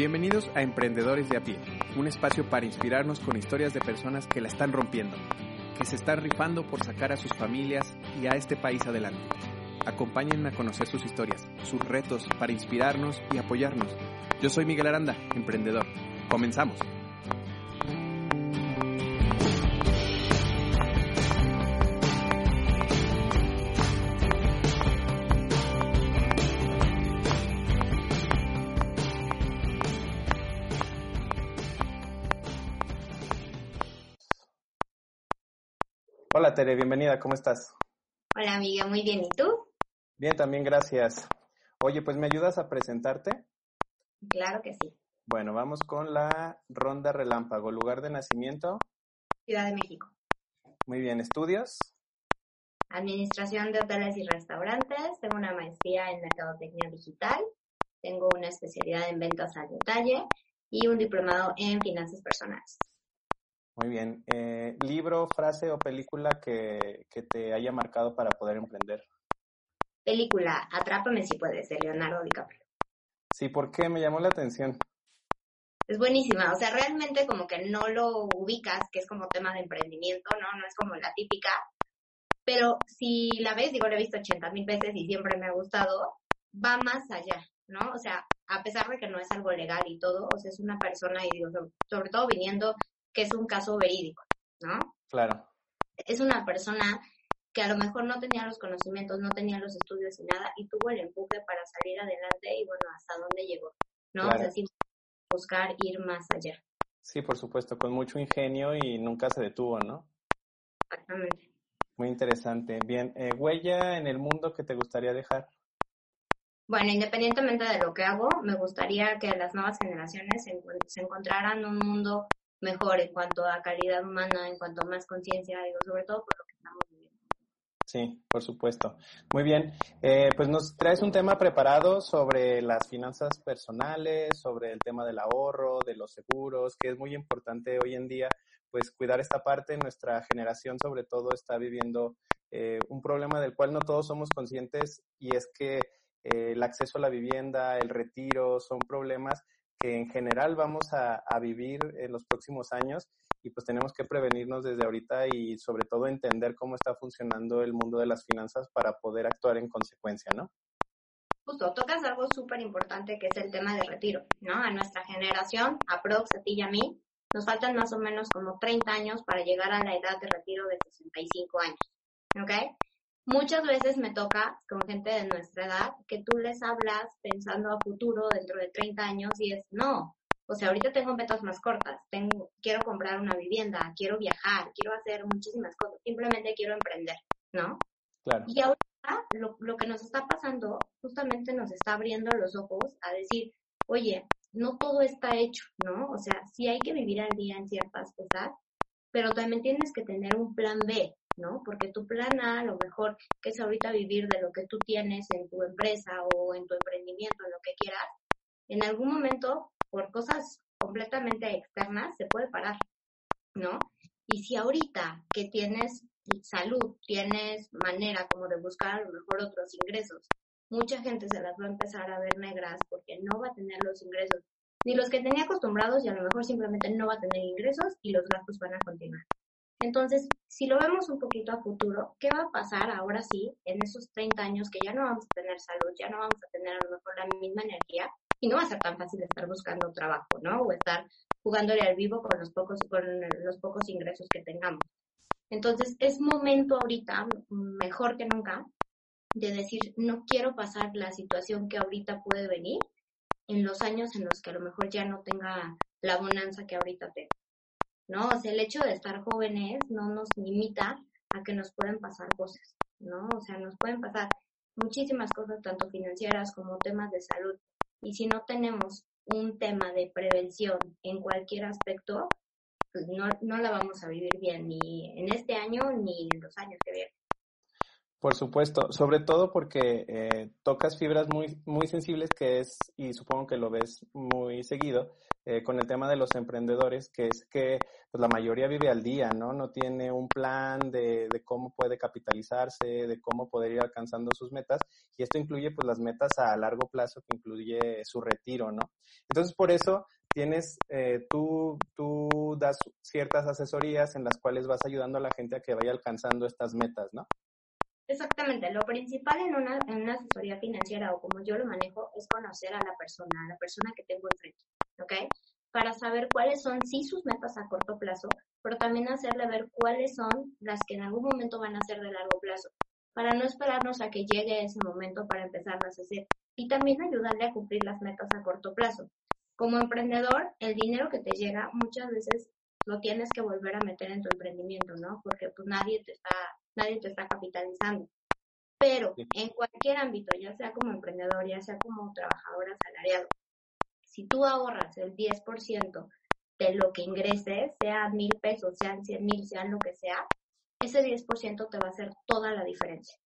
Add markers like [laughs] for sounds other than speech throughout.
Bienvenidos a Emprendedores de a pie, un espacio para inspirarnos con historias de personas que la están rompiendo, que se están rifando por sacar a sus familias y a este país adelante. Acompáñenme a conocer sus historias, sus retos para inspirarnos y apoyarnos. Yo soy Miguel Aranda, emprendedor. Comenzamos. Hola Tere, bienvenida, ¿cómo estás? Hola amiga, muy bien, ¿y tú? Bien, también gracias. Oye, pues ¿me ayudas a presentarte? Claro que sí. Bueno, vamos con la ronda relámpago. ¿Lugar de nacimiento? Ciudad de México. Muy bien, ¿estudios? Administración de hoteles y restaurantes. Tengo una maestría en Mercadotecnia Digital. Tengo una especialidad en ventas al detalle y un diplomado en finanzas personales. Muy bien. Eh, ¿Libro, frase o película que, que te haya marcado para poder emprender? Película, Atrápame si puedes, de Leonardo DiCaprio. Sí, ¿por qué? Me llamó la atención. Es buenísima, o sea, realmente como que no lo ubicas, que es como tema de emprendimiento, ¿no? No es como la típica, pero si la ves, digo, la he visto 80 mil veces y siempre me ha gustado, va más allá, ¿no? O sea, a pesar de que no es algo legal y todo, o sea, es una persona, y digo, sobre todo viniendo que es un caso verídico, ¿no? Claro. Es una persona que a lo mejor no tenía los conocimientos, no tenía los estudios y nada, y tuvo el empuje para salir adelante y bueno, hasta dónde llegó, ¿no? Claro. O sea, sin buscar ir más allá. Sí, por supuesto, con mucho ingenio y nunca se detuvo, ¿no? Exactamente. Muy interesante. Bien, eh, huella en el mundo que te gustaría dejar. Bueno, independientemente de lo que hago, me gustaría que las nuevas generaciones se encontraran un mundo mejor en cuanto a calidad humana, en cuanto a más conciencia, digo, sobre todo por lo que estamos viviendo. Sí, por supuesto. Muy bien. Eh, pues nos traes un tema preparado sobre las finanzas personales, sobre el tema del ahorro, de los seguros, que es muy importante hoy en día, pues cuidar esta parte. Nuestra generación sobre todo está viviendo eh, un problema del cual no todos somos conscientes y es que eh, el acceso a la vivienda, el retiro, son problemas que en general vamos a, vivir en los próximos años y pues tenemos que prevenirnos desde ahorita y sobre todo entender cómo está funcionando el mundo de las finanzas para poder actuar en consecuencia, ¿no? Justo, tocas algo súper importante que es el tema del retiro, ¿no? A nuestra generación, a Prox, a ti y a mí, nos faltan más o menos como 30 años para llegar a la edad de retiro de 65 años, ¿ok? Muchas veces me toca con gente de nuestra edad que tú les hablas pensando a futuro dentro de 30 años y es no. O sea, ahorita tengo metas más cortas, tengo, quiero comprar una vivienda, quiero viajar, quiero hacer muchísimas cosas, simplemente quiero emprender, ¿no? Claro. Y ahorita lo, lo que nos está pasando justamente nos está abriendo los ojos a decir, oye, no todo está hecho, ¿no? O sea, sí hay que vivir al día en ciertas cosas, pero también tienes que tener un plan B, ¿no? Porque tu plan A, a lo mejor, que es ahorita vivir de lo que tú tienes en tu empresa o en tu emprendimiento, en lo que quieras, en algún momento, por cosas completamente externas, se puede parar, ¿no? Y si ahorita que tienes salud, tienes manera como de buscar a lo mejor otros ingresos, mucha gente se las va a empezar a ver negras porque no va a tener los ingresos, ni los que tenía acostumbrados y a lo mejor simplemente no va a tener ingresos y los gastos van a continuar. Entonces, si lo vemos un poquito a futuro, ¿qué va a pasar ahora sí, en esos 30 años que ya no vamos a tener salud, ya no vamos a tener a lo mejor la misma energía y no va a ser tan fácil estar buscando trabajo, ¿no? O estar jugándole al vivo con los pocos, con los pocos ingresos que tengamos. Entonces, es momento ahorita, mejor que nunca, de decir, no quiero pasar la situación que ahorita puede venir en los años en los que a lo mejor ya no tenga la bonanza que ahorita tengo. ¿no? O sea, el hecho de estar jóvenes no nos limita a que nos pueden pasar cosas, ¿no? O sea, nos pueden pasar muchísimas cosas, tanto financieras como temas de salud. Y si no tenemos un tema de prevención en cualquier aspecto, pues no, no la vamos a vivir bien ni en este año ni en los años que vienen. Por supuesto, sobre todo porque eh, tocas fibras muy, muy sensibles que es, y supongo que lo ves muy seguido, eh, con el tema de los emprendedores, que es que pues, la mayoría vive al día, ¿no? No tiene un plan de, de, cómo puede capitalizarse, de cómo poder ir alcanzando sus metas, y esto incluye pues las metas a largo plazo, que incluye su retiro, ¿no? Entonces, por eso tienes, eh, tú, tú das ciertas asesorías en las cuales vas ayudando a la gente a que vaya alcanzando estas metas, ¿no? Exactamente, lo principal en una, en una asesoría financiera o como yo lo manejo es conocer a la persona, a la persona que tengo enfrente, ¿ok? Para saber cuáles son, sí, sus metas a corto plazo, pero también hacerle ver cuáles son las que en algún momento van a ser de largo plazo, para no esperarnos a que llegue ese momento para empezarlas a hacer y también ayudarle a cumplir las metas a corto plazo. Como emprendedor, el dinero que te llega muchas veces lo tienes que volver a meter en tu emprendimiento, ¿no? Porque pues nadie te está nadie te está capitalizando. Pero en cualquier ámbito, ya sea como emprendedor, ya sea como trabajador asalariado, si tú ahorras el 10% de lo que ingreses, sea mil pesos, sean cien mil, sean lo que sea, ese 10% te va a hacer toda la diferencia.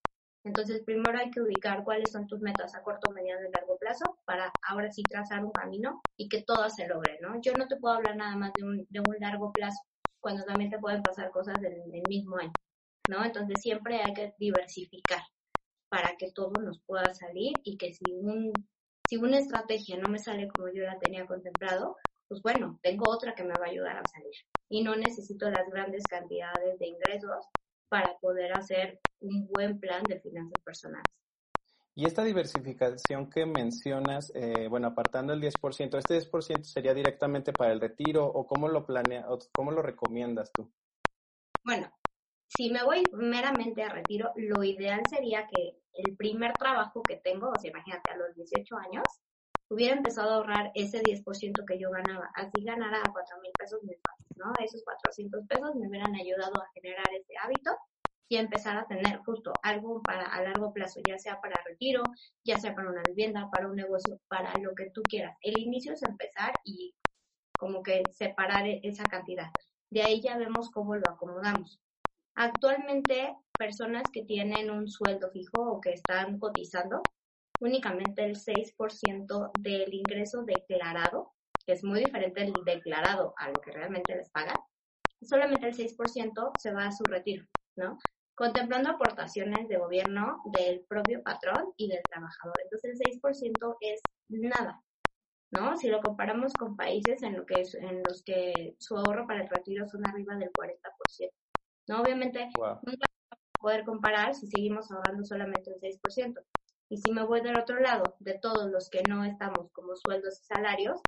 Entonces, primero hay que ubicar cuáles son tus metas a corto, mediano y largo plazo para ahora sí trazar un camino y que todo se logre, ¿no? Yo no te puedo hablar nada más de un, de un largo plazo, cuando también te pueden pasar cosas del, del mismo año. ¿No? Entonces siempre hay que diversificar para que todo nos pueda salir y que si un si una estrategia no me sale como yo la tenía contemplado, pues bueno, tengo otra que me va a ayudar a salir. Y no necesito las grandes cantidades de ingresos para poder hacer un buen plan de finanzas personales. Y esta diversificación que mencionas, eh, bueno, apartando el 10%, ¿este 10% sería directamente para el retiro o cómo lo planea, o cómo lo recomiendas tú? Bueno, si me voy meramente a retiro, lo ideal sería que el primer trabajo que tengo, o sea, imagínate, a los 18 años, hubiera empezado a ahorrar ese 10% que yo ganaba. Así ganara 4 mil pesos mensuales, ¿no? Esos 400 pesos me hubieran ayudado a generar ese hábito y empezar a tener justo algo para a largo plazo, ya sea para retiro, ya sea para una vivienda, para un negocio, para lo que tú quieras. El inicio es empezar y como que separar esa cantidad. De ahí ya vemos cómo lo acomodamos. Actualmente, personas que tienen un sueldo fijo o que están cotizando, únicamente el 6% del ingreso declarado, que es muy diferente el declarado a lo que realmente les pagan, solamente el 6% se va a su retiro, ¿no? Contemplando aportaciones de gobierno del propio patrón y del trabajador. Entonces el 6% es nada, ¿no? Si lo comparamos con países en, lo que en los que su ahorro para el retiro son arriba del 40%. ¿No? Obviamente, nunca vamos a poder comparar si seguimos ahorrando solamente el 6%. Y si me voy del otro lado, de todos los que no estamos como sueldos y salarios,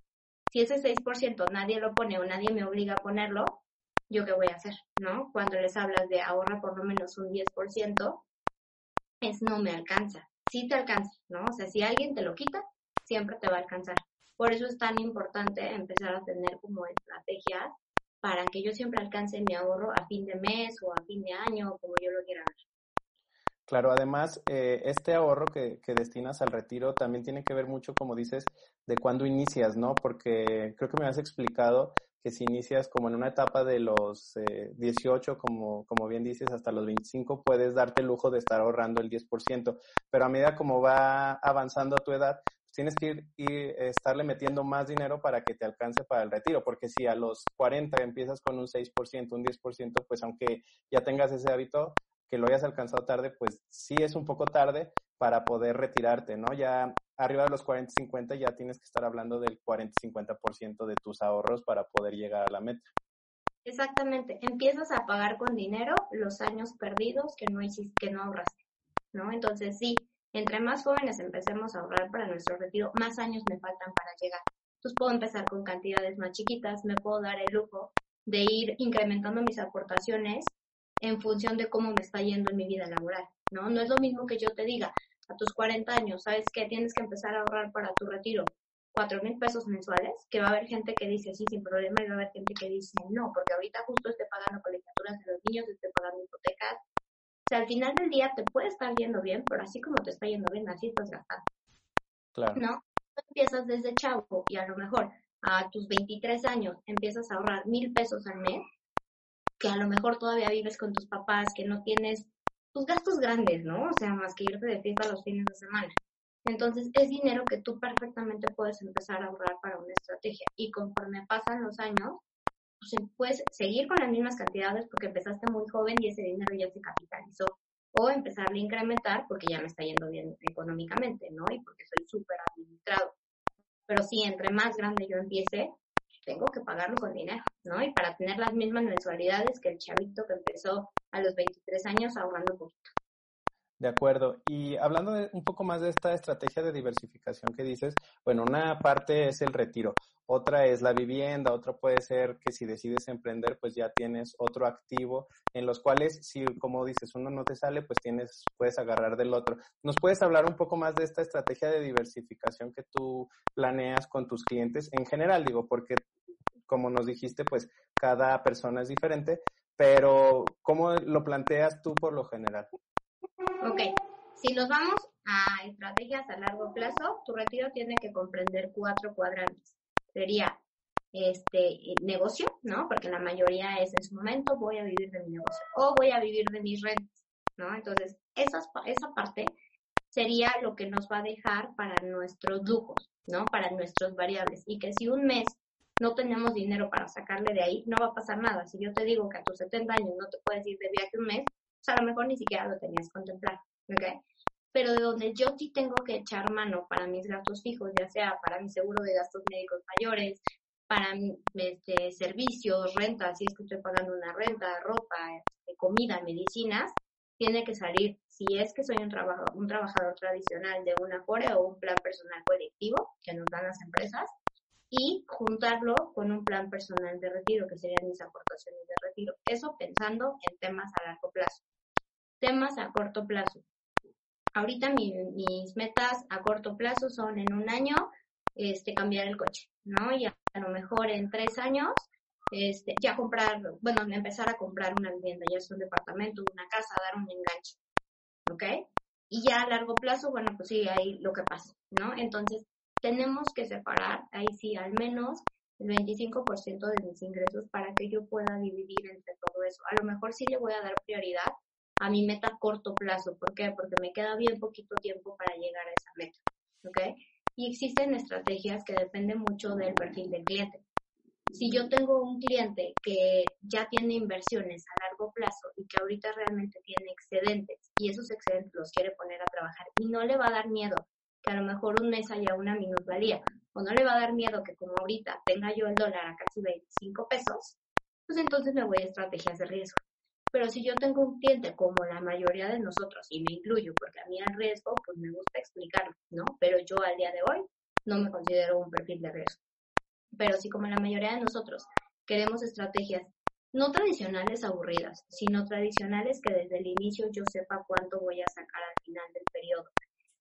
si ese 6% nadie lo pone o nadie me obliga a ponerlo, ¿yo qué voy a hacer? ¿No? Cuando les hablas de ahorra por lo menos un 10%, es no me alcanza. Sí te alcanza, ¿no? O sea, si alguien te lo quita, siempre te va a alcanzar. Por eso es tan importante empezar a tener como estrategias para que yo siempre alcance mi ahorro a fin de mes o a fin de año, como yo lo quiera ver. Claro, además, eh, este ahorro que, que, destinas al retiro también tiene que ver mucho, como dices, de cuándo inicias, ¿no? Porque creo que me has explicado que si inicias como en una etapa de los eh, 18, como, como bien dices, hasta los 25, puedes darte el lujo de estar ahorrando el 10%, pero a medida como va avanzando tu edad, tienes que ir, y estarle metiendo más dinero para que te alcance para el retiro, porque si a los 40 empiezas con un 6%, un 10%, pues aunque ya tengas ese hábito, que lo hayas alcanzado tarde, pues sí es un poco tarde para poder retirarte, ¿no? Ya arriba de los 40, 50 ya tienes que estar hablando del 40, 50% de tus ahorros para poder llegar a la meta. Exactamente, empiezas a pagar con dinero los años perdidos que no hiciste, que no ahorraste, ¿no? Entonces sí, entre más jóvenes empecemos a ahorrar para nuestro retiro, más años me faltan para llegar. Entonces puedo empezar con cantidades más chiquitas, me puedo dar el lujo de ir incrementando mis aportaciones en función de cómo me está yendo en mi vida laboral, ¿no? No es lo mismo que yo te diga, a tus 40 años, ¿sabes qué? Tienes que empezar a ahorrar para tu retiro cuatro mil pesos mensuales, que va a haber gente que dice sí, sin problema, y va a haber gente que dice no, porque ahorita justo estoy pagando colegiaturas de los niños, estoy pagando hipotecas, o sea, al final del día te puede estar yendo bien, pero así como te está yendo bien, así estás gastando. Claro. ¿No? empiezas desde chavo y a lo mejor a tus 23 años empiezas a ahorrar mil pesos al mes, que a lo mejor todavía vives con tus papás, que no tienes tus gastos grandes, ¿no? O sea, más que irte de fiesta los fines de semana. Entonces, es dinero que tú perfectamente puedes empezar a ahorrar para una estrategia. Y conforme pasan los años, puedes seguir con las mismas cantidades porque empezaste muy joven y ese dinero ya se capitalizó. O empezar a incrementar porque ya me está yendo bien económicamente, ¿no? Y porque soy súper administrado. Pero sí, entre más grande yo empiece, tengo que pagarlo con dinero, ¿no? Y para tener las mismas mensualidades que el chavito que empezó a los 23 años ahorrando poquito. De acuerdo. Y hablando un poco más de esta estrategia de diversificación que dices, bueno, una parte es el retiro, otra es la vivienda, otra puede ser que si decides emprender, pues ya tienes otro activo en los cuales, si como dices, uno no te sale, pues tienes, puedes agarrar del otro. ¿Nos puedes hablar un poco más de esta estrategia de diversificación que tú planeas con tus clientes en general? Digo, porque como nos dijiste, pues cada persona es diferente, pero ¿cómo lo planteas tú por lo general? Ok, si nos vamos a estrategias a largo plazo, tu retiro tiene que comprender cuatro cuadrantes. Sería este negocio, ¿no? Porque la mayoría es en su momento voy a vivir de mi negocio o voy a vivir de mis rentas, ¿no? Entonces, esa, esa parte sería lo que nos va a dejar para nuestros lujos, ¿no? Para nuestros variables. Y que si un mes no tenemos dinero para sacarle de ahí, no va a pasar nada. Si yo te digo que a tus 70 años no te puedes ir de viaje un mes, a lo mejor ni siquiera lo tenías contemplado, ¿ok? Pero de donde yo sí tengo que echar mano para mis gastos fijos, ya sea para mi seguro de gastos médicos mayores, para este, servicios, rentas, si es que estoy pagando una renta, ropa, este, comida, medicinas, tiene que salir, si es que soy un, trabajador, un trabajador tradicional de una FORE o un plan personal colectivo que nos dan las empresas, y juntarlo con un plan personal de retiro, que serían mis aportaciones de retiro. Eso pensando en temas a largo plazo. Temas a corto plazo. Ahorita mis metas a corto plazo son en un año este, cambiar el coche, ¿no? Y a, lo mejor en tres años este, ya comprar, bueno, empezar a comprar una vivienda, ya es un departamento, una casa, dar un enganche, ¿ok? Y ya a largo plazo, bueno, pues sí, ahí lo que pasa, ¿no? Entonces, tenemos que separar, ahí sí, al menos el 25% de mis ingresos para que yo pueda dividir entre todo eso. A lo mejor sí le voy a dar prioridad a mi meta a corto plazo. ¿Por qué? Porque me queda bien poquito tiempo para llegar a esa meta. ¿Ok? Y existen estrategias que dependen mucho del perfil del cliente. Si yo tengo un cliente que ya tiene inversiones a largo plazo y que ahorita realmente tiene excedentes y esos excedentes los quiere poner a trabajar y no le va a dar miedo que a lo mejor un mes haya una minusvalía o no le va a dar miedo que como ahorita tenga yo el dólar a casi 25 pesos, pues entonces me voy a estrategias de riesgo. Pero si yo tengo un cliente como la mayoría de nosotros, y me incluyo, porque a mí el riesgo, pues me gusta explicarlo, ¿no? Pero yo al día de hoy no me considero un perfil de riesgo. Pero si como la mayoría de nosotros queremos estrategias no tradicionales aburridas, sino tradicionales que desde el inicio yo sepa cuánto voy a sacar al final del periodo.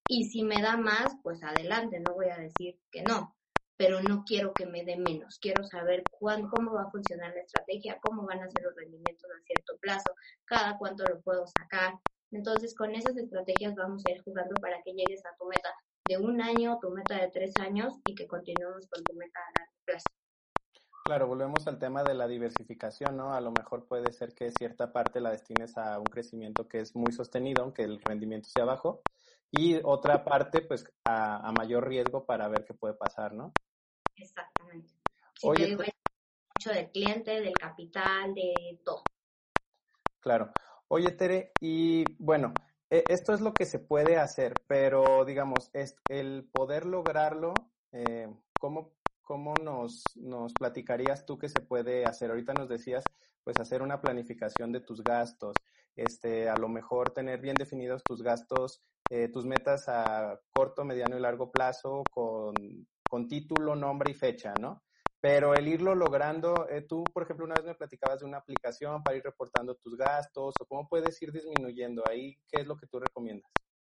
Y si me da más, pues adelante, no voy a decir que no pero no quiero que me dé menos. Quiero saber cuándo, cómo va a funcionar la estrategia, cómo van a ser los rendimientos a cierto plazo, cada cuánto lo puedo sacar. Entonces, con esas estrategias vamos a ir jugando para que llegues a tu meta de un año, tu meta de tres años y que continuemos con tu meta a largo plazo. Claro, volvemos al tema de la diversificación, ¿no? A lo mejor puede ser que cierta parte la destines a un crecimiento que es muy sostenido, aunque el rendimiento sea bajo, y otra parte, pues, a, mayor riesgo para ver qué puede pasar, ¿no? Exactamente. Oye, digo, mucho del cliente, del capital, de todo. Claro. Oye, Tere, y bueno, e, esto es lo que se puede hacer, pero digamos, es el poder lograrlo, eh, ¿cómo, cómo nos, nos platicarías tú que se puede hacer? Ahorita nos decías, pues, hacer una planificación de tus gastos, este, a lo mejor tener bien definidos tus gastos, eh, tus metas a corto, mediano y largo plazo con, con título, nombre y fecha, ¿no? Pero el irlo logrando, eh, tú, por ejemplo, una vez me platicabas de una aplicación para ir reportando tus gastos o cómo puedes ir disminuyendo ahí, ¿qué es lo que tú recomiendas?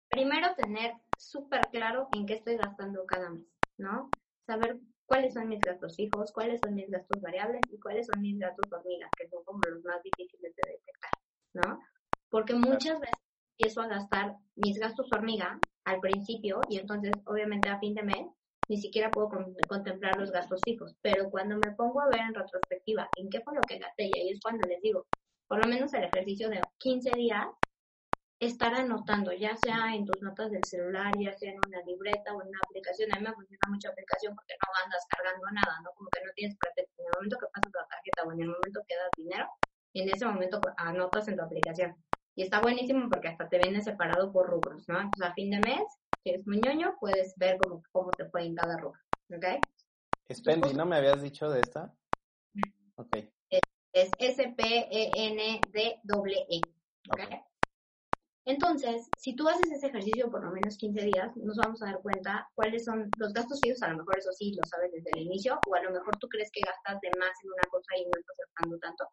Primero, tener súper claro en qué estoy gastando cada mes, ¿no? Saber cuáles son mis gastos fijos, cuáles son mis gastos variables y cuáles son mis gastos hormigas, que son como los más difíciles de detectar, ¿no? Porque muchas veces empiezo a gastar mis gastos hormiga al principio y entonces obviamente a fin de mes ni siquiera puedo contemplar los gastos fijos, pero cuando me pongo a ver en retrospectiva en qué fue lo que gasté y ahí es cuando les digo, por lo menos el ejercicio de 15 días, estar anotando, ya sea en tus notas del celular, ya sea en una libreta o en una aplicación. A mí me funciona mucha aplicación porque no andas cargando nada, ¿no? Como que no tienes pretexto. En el momento que pasas la tarjeta o en el momento que das dinero, en ese momento anotas en tu aplicación. Y está buenísimo porque hasta te viene separado por rubros, ¿no? Entonces, a fin de mes, si eres muy ñoño, puedes ver cómo, cómo te fue en cada rubro, ¿ok? Spendi, ¿no me habías dicho de esta? Ok. Es, S-P-E-N-D-E, ¿ok? Entonces, si tú haces ese ejercicio por lo menos 15 días, nos vamos a dar cuenta cuáles son los gastos fijos, a lo mejor eso sí lo sabes desde el inicio, o a lo mejor tú crees que gastas de más en una cosa y no estás gastando tanto,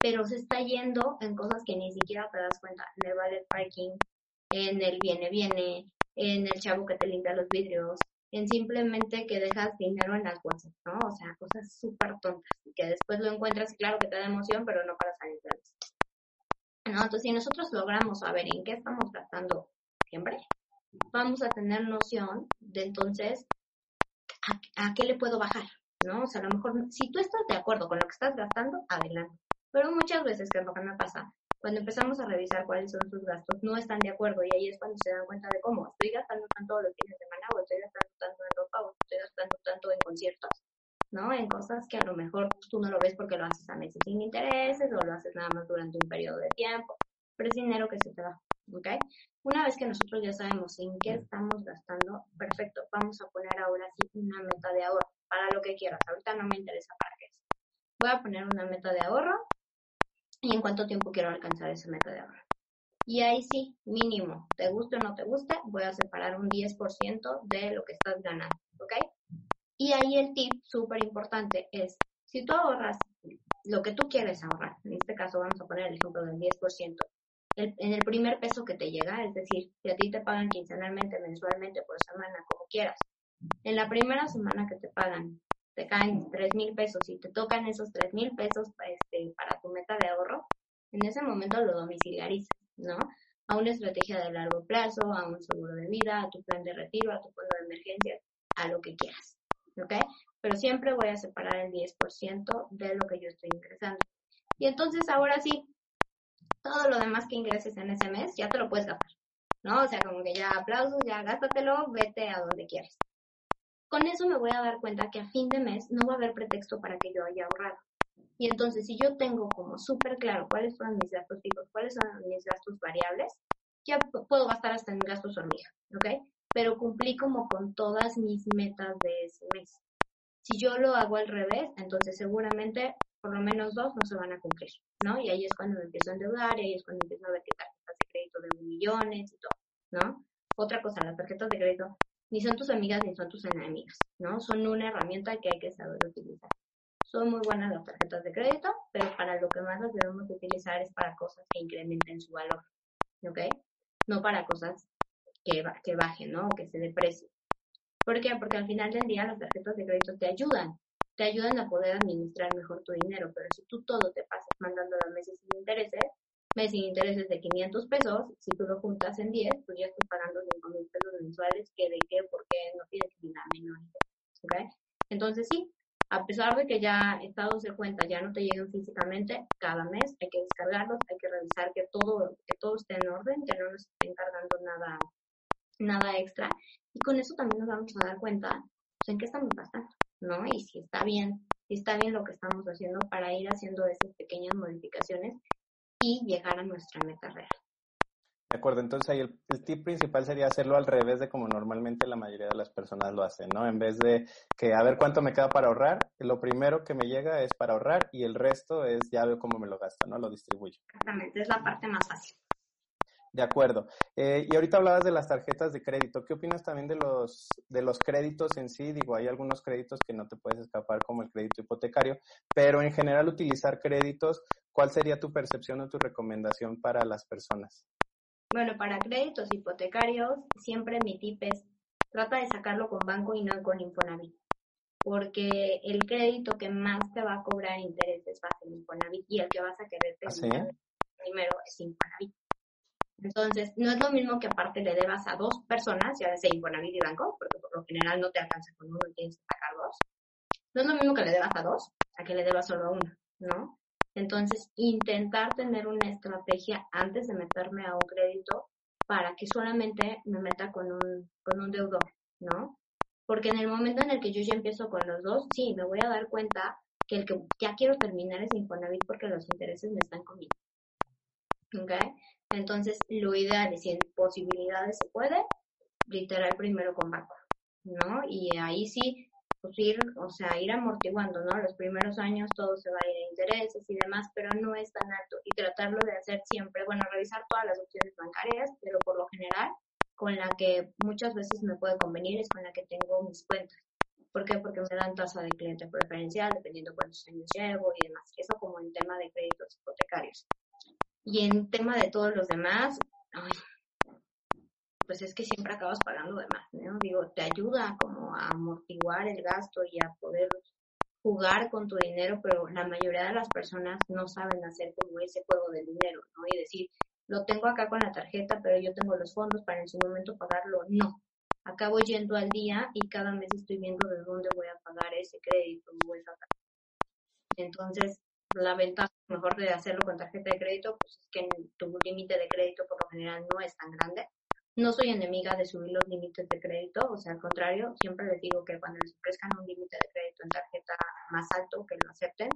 pero se está yendo en cosas que ni siquiera te das cuenta, en el ballet parking, en el viene viene, en el chavo que te limpia los vidrios, en simplemente que dejas dinero en las bolsas, ¿no? O sea, cosas súper tontas, y que después lo encuentras, claro que te da emoción, pero no para salir de eso. Entonces, si nosotros logramos saber en qué estamos gastando siempre, vamos a tener noción de entonces a, qué le puedo bajar, ¿no? O sea, a lo mejor, si tú estás de acuerdo con lo que estás gastando, adelante. Pero muchas veces, que es lo que me pasa, cuando empezamos a revisar cuáles son sus gastos, no están de acuerdo y ahí es cuando se dan cuenta de cómo estoy gastando tanto los fines de semana o estoy gastando tanto en ropa o estoy gastando tanto en conciertos ¿no? En cosas que a lo mejor tú no lo ves porque lo haces a meses sin intereses o lo haces nada más durante un periodo de tiempo, pero es dinero que se te va, ¿ok? Una vez que nosotros ya sabemos en qué estamos gastando, perfecto, vamos a poner ahora sí una meta de ahorro para lo que quieras. Ahorita no me interesa para qué es. Voy a poner una meta de ahorro y en cuánto tiempo quiero alcanzar esa meta de ahorro. Y ahí sí, mínimo, te guste o no te guste, voy a separar un 10% de lo que estás ganando, ¿ok? Y ahí el tip súper importante es, si tú ahorras lo que tú quieres ahorrar, en este caso vamos a poner el ejemplo del 10%, en el primer peso que te llega, es decir, si a ti te pagan quincenalmente, mensualmente, por semana, como quieras, en la primera semana que te pagan, te caen 3 mil pesos y te tocan esos 3 mil pesos este, para tu meta de ahorro, en ese momento lo domiciliarizas, ¿no? A una estrategia de largo plazo, a un seguro de vida, a tu plan de retiro, a tu fondo de emergencia, a lo que quieras. ¿ok? Pero siempre voy a separar el 10% de lo que yo estoy ingresando. Y entonces ahora sí, todo lo demás que ingreses en ese mes ya te lo puedes gastar, ¿no? O sea, como que ya aplausos, ya gástatelo, vete a donde quieras. Con eso me voy a dar cuenta que a fin de mes no va a haber pretexto para que yo haya ahorrado. Y entonces, si yo tengo como súper claro cuáles son mis gastos fijos, cuáles son mis gastos variables, ya puedo gastar hasta en gastos hormiga, ¿ok? pero cumplí como con todas mis metas de ese mes. Si yo lo hago al revés, entonces seguramente por lo menos dos no se van a cumplir, ¿no? Y ahí es cuando me empiezo a endeudar y ahí es cuando empiezo a ver que tarjetas de crédito de millones y todo, ¿no? Otra cosa, las tarjetas de crédito ni son tus amigas ni son tus enemigas, ¿no? Son una herramienta que hay que saber utilizar. Son muy buenas las tarjetas de crédito, pero para lo que más las debemos utilizar es para cosas que incrementen su valor, ¿ok? No para cosas que, bajen, ¿no? O que se deprecie. ¿Por qué? Porque al final del día las tarjetas de crédito te ayudan, te ayudan a poder administrar mejor tu dinero, pero si tú todo te pasas mandando a meses sin intereses, meses sin intereses de 500 pesos, si tú lo juntas en 10, pues ya estás pagando 5 mil pesos mensuales, que de qué, por qué no tienes ni la menor ¿okay? Entonces sí, a pesar de que ya estados de cuenta ya no te lleguen físicamente, cada mes hay que descargarlos, hay que revisar que todo, que todo esté en orden, que no nos estén cargando nada nada extra. Y con eso también nos vamos a dar cuenta pues, en qué estamos gastando, ¿no? Y si está bien, si está bien lo que estamos haciendo para ir haciendo esas pequeñas modificaciones y llegar a nuestra meta real. De acuerdo, entonces ahí el, el, tip principal sería hacerlo al revés de como normalmente la mayoría de las personas lo hacen, ¿no? En vez de que a ver cuánto me queda para ahorrar, lo primero que me llega es para ahorrar y el resto es ya veo cómo me lo gasto, ¿no? Lo distribuyo. Exactamente, es la parte más fácil. De acuerdo. Eh, y ahorita hablabas de las tarjetas de crédito. ¿Qué opinas también de los, de los créditos en sí? Digo, hay algunos créditos que no te puedes escapar, como el crédito hipotecario, pero en general utilizar créditos, ¿cuál sería tu percepción o tu recomendación para las personas? Bueno, para créditos hipotecarios, siempre mi tip es trata de sacarlo con banco y no con Infonavit. Porque el crédito que más te va a cobrar intereses va a ser Infonavit y el que vas a querer tener ¿Ah, primero es Infonavit. Entonces, no es lo mismo que aparte le debas a dos personas, ya sea Infonavit y banco, porque por lo general no te alcanza con uno y tienes que sacar dos. No es lo mismo que le debas a dos, a que le debas solo a uno, ¿no? Entonces, intentar tener una estrategia antes de meterme a un crédito para que solamente me meta con un, con un deudor, ¿no? Porque en el momento en el que yo ya empiezo con los dos, sí, me voy a dar cuenta que el que ya quiero terminar es Infonavit porque los intereses me están comiendo. ¿Ok? Entonces, lo ideal es, si en posibilidades se puede, literal primero con banco, ¿no? Y ahí sí, pues ir, o sea, ir amortiguando, ¿no? Los primeros años todo se va a ir a intereses y demás, pero no es tan alto. Y tratarlo de hacer siempre, bueno, revisar todas las opciones bancarias, pero por lo general, con la que muchas veces me puede convenir es con la que tengo mis cuentas. ¿Por qué? Porque me dan tasa de cliente preferencial, dependiendo cuántos años llevo y demás. Eso como en tema de créditos hipotecarios. Y en tema de todos los demás, ay, pues es que siempre acabas pagando de más, ¿no? Digo, te ayuda como a amortiguar el gasto y a poder jugar con tu dinero, pero la mayoría de las personas no saben hacer como ese juego de dinero, ¿no? Y decir, lo tengo acá con la tarjeta, pero yo tengo los fondos para en su momento pagarlo. No. Acabo yendo al día y cada mes estoy viendo de dónde voy a pagar ese crédito o esa Entonces, la ventaja mejor de hacerlo con tarjeta de crédito, pues es que tu límite de crédito por lo general no es tan grande no soy enemiga de subir los límites de crédito, o sea, al contrario, siempre les digo que cuando les ofrezcan un límite de crédito en tarjeta más alto, que lo acepten,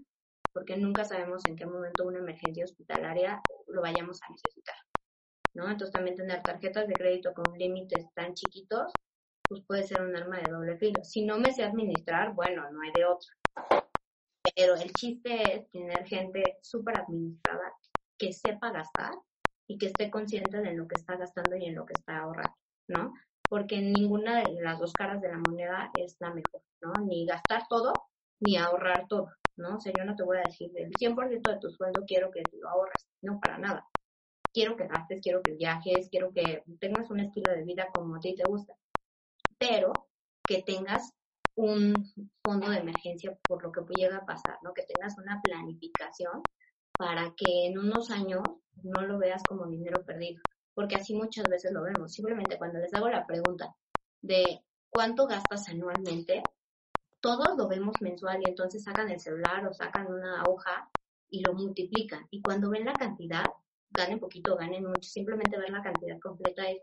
porque nunca sabemos en qué momento una emergencia hospitalaria lo vayamos a necesitar. ¿no? Entonces también tener tarjetas de crédito con límites tan chiquitos, pues puede ser un arma de doble filo. Si no me sé administrar, bueno, no hay de otra. Pero el chiste es tener gente súper administrada que sepa gastar y que esté consciente de lo que está gastando y en lo que está ahorrando, ¿no? Porque ninguna de las dos caras de la moneda es la mejor, ¿no? Ni gastar todo, ni ahorrar todo, ¿no? O sea, yo no te voy a decir, el 100% de tu sueldo quiero que lo ahorres, no para nada. Quiero que gastes, quiero que viajes, quiero que tengas un estilo de vida como a ti te gusta, pero que tengas un fondo de emergencia por lo que llega a pasar, ¿no? Que tengas una planificación para que en unos años no lo veas como dinero perdido, porque así muchas veces lo vemos. Simplemente cuando les hago la pregunta de cuánto gastas anualmente, todos lo vemos mensual y entonces sacan el celular o sacan una hoja y lo multiplican. Y cuando ven la cantidad, ganen poquito, ganen mucho, simplemente ver la cantidad completa y,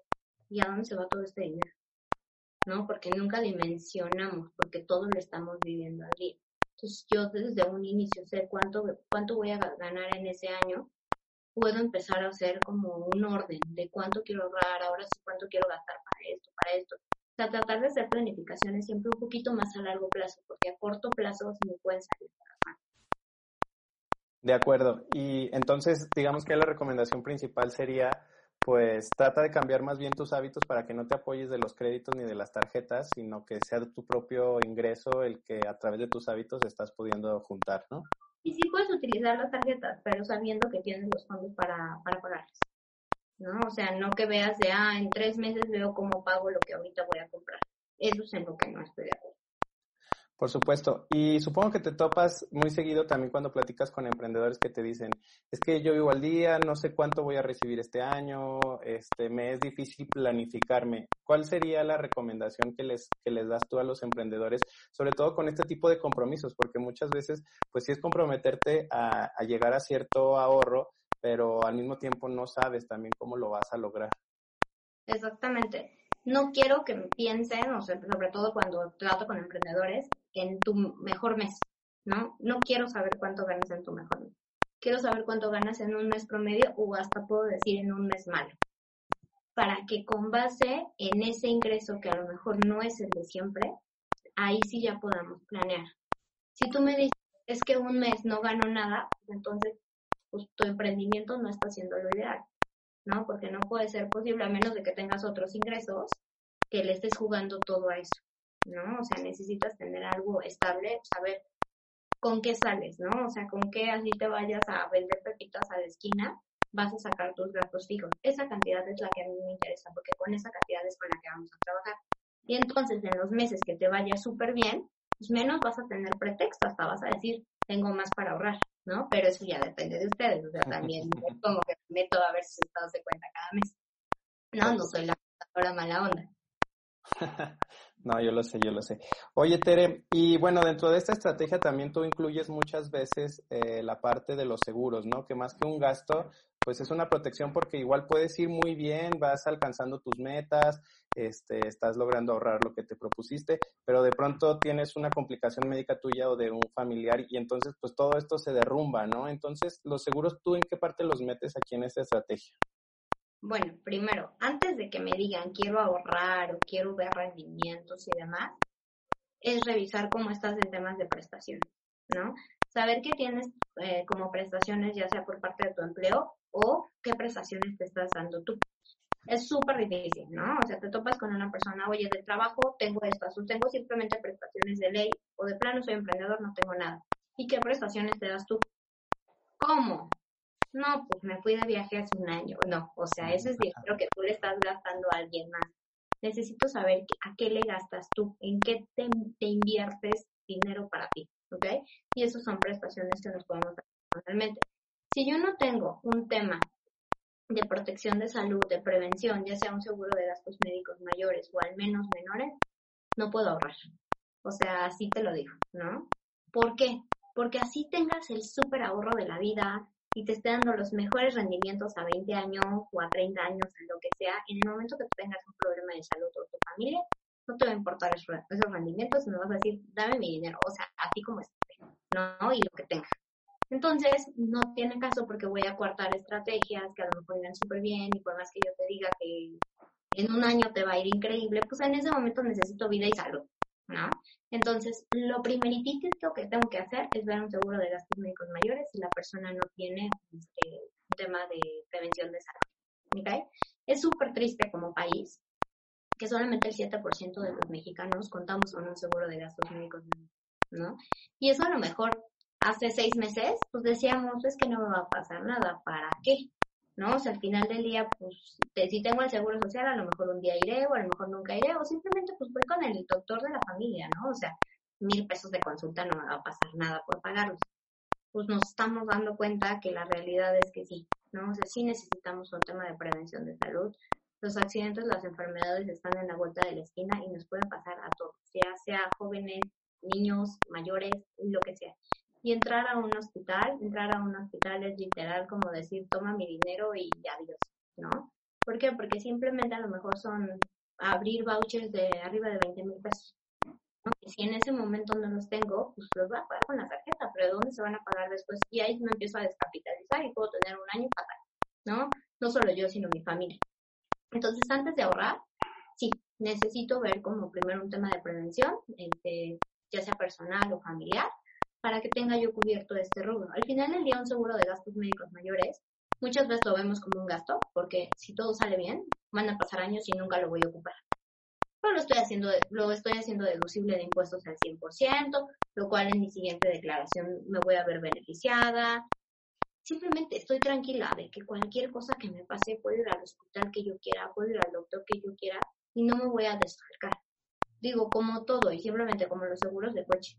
¿y a dónde se va todo este dinero? ¿No? Porque nunca dimensionamos, porque todo lo estamos viviendo al día. Entonces yo desde un inicio sé cuánto, cuánto voy a ganar en ese año puedo empezar a hacer como un orden de cuánto quiero ahorrar, ahora sí cuánto quiero gastar para esto, para esto. O sea, tratar de hacer planificaciones siempre un poquito más a largo plazo, porque a corto plazo sí me pueden salir mal. De acuerdo. Y entonces, digamos que la recomendación principal sería, pues trata de cambiar más bien tus hábitos para que no te apoyes de los créditos ni de las tarjetas, sino que sea tu propio ingreso el que a través de tus hábitos estás pudiendo juntar, ¿no? Y sí puedes utilizar las tarjetas, pero sabiendo que tienes los fondos para, para pagarlas. ¿No? O sea, no que veas de, ah, en tres meses veo cómo pago lo que ahorita voy a comprar. Eso es en lo que no estoy de. Por supuesto. Y supongo que te topas muy seguido también cuando platicas con emprendedores que te dicen, es que yo vivo al día, no sé cuánto voy a recibir este año, este, me es difícil planificarme. ¿Cuál sería la recomendación que les, que les das tú a los emprendedores, sobre todo con este tipo de compromisos? Porque muchas veces, pues sí es comprometerte a, a llegar a cierto ahorro, pero al mismo tiempo no sabes también cómo lo vas a lograr. Exactamente no quiero que piensen, o sea, sobre todo cuando trato con emprendedores, en tu mejor mes, ¿no? No quiero saber cuánto ganas en tu mejor mes. Quiero saber cuánto ganas en un mes promedio o hasta puedo decir en un mes malo. Para que con base en ese ingreso que a lo mejor no es el de siempre, ahí sí ya podamos planear. Si tú me dices, es que un mes no gano nada, pues entonces pues, tu emprendimiento no está siendo lo ideal. ¿No? Porque no puede ser posible a menos de que tengas otros ingresos que le estés jugando todo a eso, ¿no? O sea, necesitas tener algo estable, saber con qué sales, ¿no? O sea, con qué así te vayas a vender pepitas a la esquina, vas a sacar tus gastos fijos. Esa cantidad es la que a mí me interesa, porque con esa cantidad es con la que vamos a trabajar. Y entonces, en los meses que te vaya súper bien, pues menos vas a tener pretexto, hasta vas a decir, tengo más para ahorrar, ¿no? Pero eso ya depende de ustedes, o sea, también es como que meto a ver sus estados de cuenta cada mes. No, no soy la contadora mala onda. [laughs] No, yo lo sé, yo lo sé. Oye, Tere, y bueno, dentro de esta estrategia también tú incluyes muchas veces eh, la parte de los seguros, ¿no? Que más que un gasto, pues es una protección porque igual puedes ir muy bien, vas alcanzando tus metas, este, estás logrando ahorrar lo que te propusiste, pero de pronto tienes una complicación médica tuya o de un familiar y entonces pues todo esto se derrumba, ¿no? Entonces, los seguros, ¿tú en qué parte los metes aquí en esta estrategia? Bueno, primero, antes de que me digan quiero ahorrar o quiero ver rendimientos y demás, es revisar cómo estás en temas de prestaciones, ¿no? Saber qué tienes eh, como prestaciones, ya sea por parte de tu empleo o qué prestaciones te estás dando tú. Es súper difícil, ¿no? O sea, te topas con una persona, oye, de trabajo tengo esto, tengo simplemente prestaciones de ley o de plano soy emprendedor, no tengo nada. ¿Y qué prestaciones te das tú? ¿Cómo? no, pues me fui de viaje hace un año. No, o sea, eso es dinero que tú le estás gastando a alguien más. Necesito saber a qué le gastas tú, en qué te, inviertes dinero para ti, ¿ok? Y esas son prestaciones que nos podemos hacer personalmente. Si yo no tengo un tema de protección de salud, de prevención, ya sea un seguro de gastos médicos mayores o al menos menores, no puedo ahorrar. O sea, así te lo digo, ¿no? ¿Por qué? Porque así tengas el súper ahorro de la vida, y te esté dando los mejores rendimientos a 20 años o a 30 años, en lo que sea, en el momento que tú tengas un problema de salud o tu familia, no te va a importar esos, rendimientos, me vas a decir, dame mi dinero, o sea, así como esté, ¿no? Y lo que tenga. Entonces, no tiene caso porque voy a coartar estrategias que a lo mejor irán súper bien y por más que yo te diga que en un año te va a ir increíble, pues en ese momento necesito vida y salud, ¿no? Entonces, lo primeritito que tengo que hacer es ver un seguro de gastos médicos mayores si la persona no tiene este, un tema de prevención de salud. ¿okay? Es súper triste como país que solamente el 7% de los mexicanos contamos con un seguro de gastos médicos, ¿no? Y eso a lo mejor hace seis meses, pues decíamos, es que no me va a pasar nada, ¿para qué? ¿no? O sea, al final del día, pues, si tengo el seguro social, a lo mejor un día iré o a lo mejor nunca iré, o simplemente pues voy con el doctor de la familia, ¿no? O sea, mil pesos de consulta no me va a pasar nada por pagarlos. Pues nos estamos dando cuenta que la realidad es que sí, ¿no? O sea, sí necesitamos un tema de prevención de salud. Los accidentes, las enfermedades están en la vuelta de la esquina y nos pueden pasar a todos, ya sea jóvenes, niños, mayores, lo que sea y entrar a un hospital, entrar a un hospital es literal como decir, toma mi dinero y adiós, ¿no? ¿Por qué? Porque simplemente a lo mejor son abrir vouchers de arriba de 20 mil pesos. Y si en ese momento no los tengo, pues los voy a pagar con la tarjeta, pero ¿de dónde se van a pagar después? Y ahí me empiezo a descapitalizar y puedo tener un año para ¿no? No solo yo, sino mi familia. Entonces, antes de ahorrar, sí, necesito ver como primero un tema de prevención, este, ya sea personal o familiar, para que tenga yo cubierto este rubro. Al final del día, un seguro de gastos médicos mayores, muchas veces lo vemos como un gasto, porque si todo sale bien, van a pasar años y nunca lo voy a ocupar. Pero lo estoy haciendo, lo estoy haciendo deducible de impuestos al 100%, lo cual en mi siguiente declaración me voy a ver beneficiada. Simplemente estoy tranquila de que cualquier cosa que me pase, puedo ir al hospital que yo quiera, puedo ir al doctor que yo quiera y no me voy a desfalcar. Digo, como todo y simplemente como los seguros de coche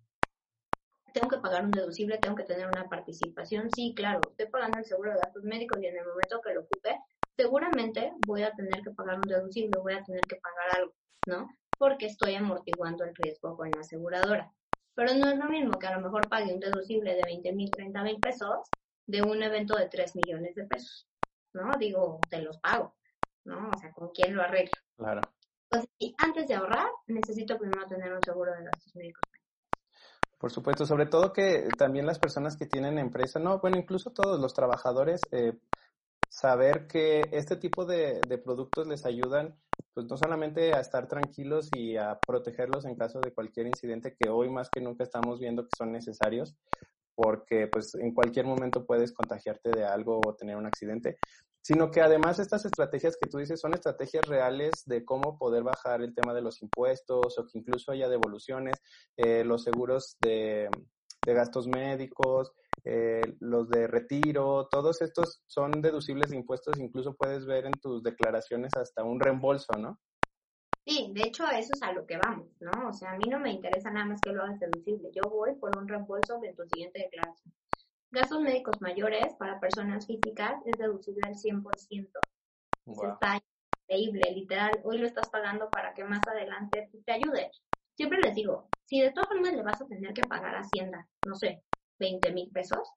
tengo que pagar un deducible, tengo que tener una participación. Sí, claro, estoy pagando el seguro de gastos médicos y en el momento que lo ocupe, seguramente voy a tener que pagar un deducible, voy a tener que pagar algo, ¿no? Porque estoy amortiguando el riesgo con la aseguradora. Pero no es lo mismo que a lo mejor pague un deducible de 20 mil, 30 mil pesos de un evento de 3 millones de pesos, ¿no? Digo, te los pago, ¿no? O sea, ¿con quién lo arreglo? Claro. Entonces, antes de ahorrar, necesito primero tener un seguro de gastos médicos por supuesto, sobre todo que también las personas que tienen empresa, no, bueno, incluso todos los trabajadores, eh, saber que este tipo de, de, productos les ayudan, pues no solamente a estar tranquilos y a protegerlos en caso de cualquier incidente que hoy más que nunca estamos viendo que son necesarios, porque pues en cualquier momento puedes contagiarte de algo o tener un accidente, sino que además estas estrategias que tú dices son estrategias reales de cómo poder bajar el tema de los impuestos o que incluso haya devoluciones, eh, los seguros de, gastos médicos, eh, los de retiro, todos estos son deducibles de impuestos, incluso puedes ver en tus declaraciones hasta un reembolso, ¿no? Sí, de hecho eso es a lo que vamos, ¿no? O sea, a mí no me interesa nada más que lo hagas deducible. Yo voy por un reembolso de tu siguiente declaración. Gastos médicos mayores para personas físicas es deducible al 100%. Wow. está increíble, literal, hoy lo estás pagando para que más adelante te ayude. Siempre les digo, si de todas formas le vas a tener que pagar a Hacienda, no sé, 20 mil pesos,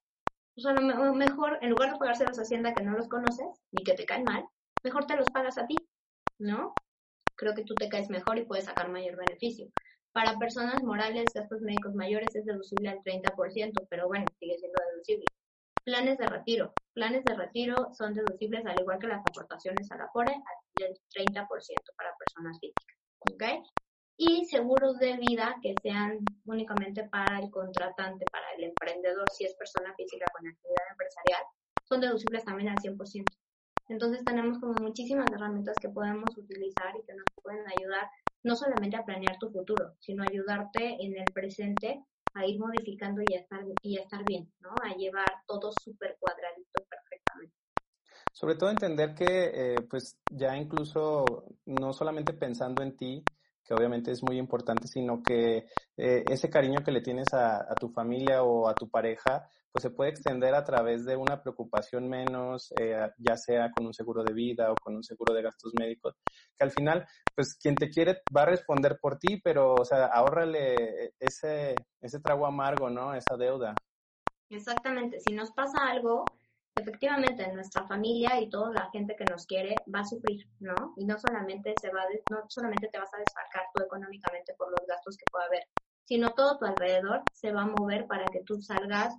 pues a lo mejor, en lugar de pagárselos a Hacienda que no los conoces, ni que te caen mal, mejor te los pagas a ti, ¿no? Creo que tú te caes mejor y puedes sacar mayor beneficio. Para personas morales, gastos médicos mayores es deducible al 30%, pero bueno, sigue siendo deducible. Planes de retiro. Planes de retiro son deducibles al igual que las aportaciones a la FORE del 30% para personas físicas. ¿Ok? Y seguros de vida que sean únicamente para el contratante, para el emprendedor, si es persona física con actividad empresarial, son deducibles también al 100%. Entonces tenemos como muchísimas herramientas que podemos utilizar y que nos pueden ayudar no solamente a planear tu futuro, sino ayudarte en el presente a ir modificando y a estar, y a estar bien, ¿no? A llevar todo súper cuadradito perfectamente. Sobre todo entender que, eh, pues, ya incluso no solamente pensando en ti, que obviamente es muy importante, sino que eh, ese cariño que le tienes a, a, tu familia o a tu pareja, pues se puede extender a través de una preocupación menos, eh, ya sea con un seguro de vida o con un seguro de gastos médicos, que al final, pues quien te quiere va a responder por ti, pero, o sea, ahórrale ese, ese trago amargo, ¿no? Esa deuda. Exactamente, si nos pasa algo, efectivamente nuestra familia y toda la gente que nos quiere va a sufrir, ¿no? Y no solamente se va, no solamente te vas a desfalcar tú económicamente por los gastos que pueda haber, sino todo tu alrededor se va a mover para que tú salgas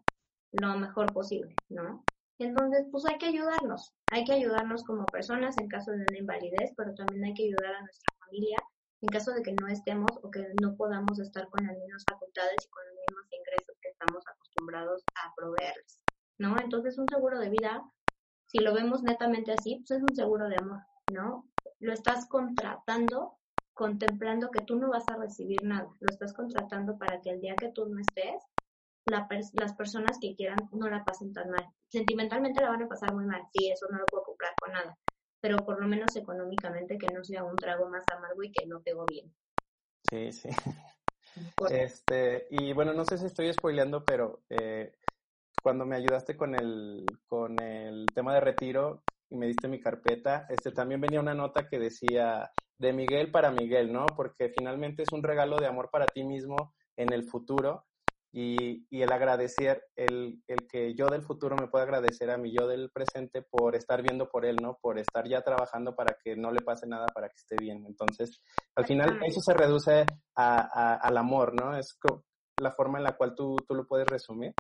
lo mejor posible, ¿no? Entonces, pues hay que ayudarnos, hay que ayudarnos como personas en caso de una invalidez, pero también hay que ayudar a nuestra familia en caso de que no estemos o que no podamos estar con las mismas facultades y con los mismos ingresos que estamos acostumbrados a proveerles, ¿no? Entonces, un seguro de vida, si lo vemos netamente así, pues es un seguro de amor, ¿no? Lo estás contratando contemplando que tú no vas a recibir nada, lo estás contratando para que el día que tú no estés, las personas que quieran no la pasen tan mal. Sentimentalmente la van a pasar muy mal, sí, eso no lo puedo comprar con nada, pero por lo menos económicamente que no sea un trago más amargo y que no pegó bien. Sí, sí. Este, y bueno, no sé si estoy spoileando, pero eh, cuando me ayudaste con el, con el tema de retiro y me diste mi carpeta, este, también venía una nota que decía de Miguel para Miguel, ¿no? Porque finalmente es un regalo de amor para ti mismo en el futuro y, y, el agradecer, el, el, que yo del futuro me pueda agradecer a mi yo del presente por estar viendo por él, ¿no? Por estar ya trabajando para que no le pase nada, para que esté bien. Entonces, al final eso se reduce a, al amor, ¿no? Es la forma en la cual tú, tú lo puedes resumir.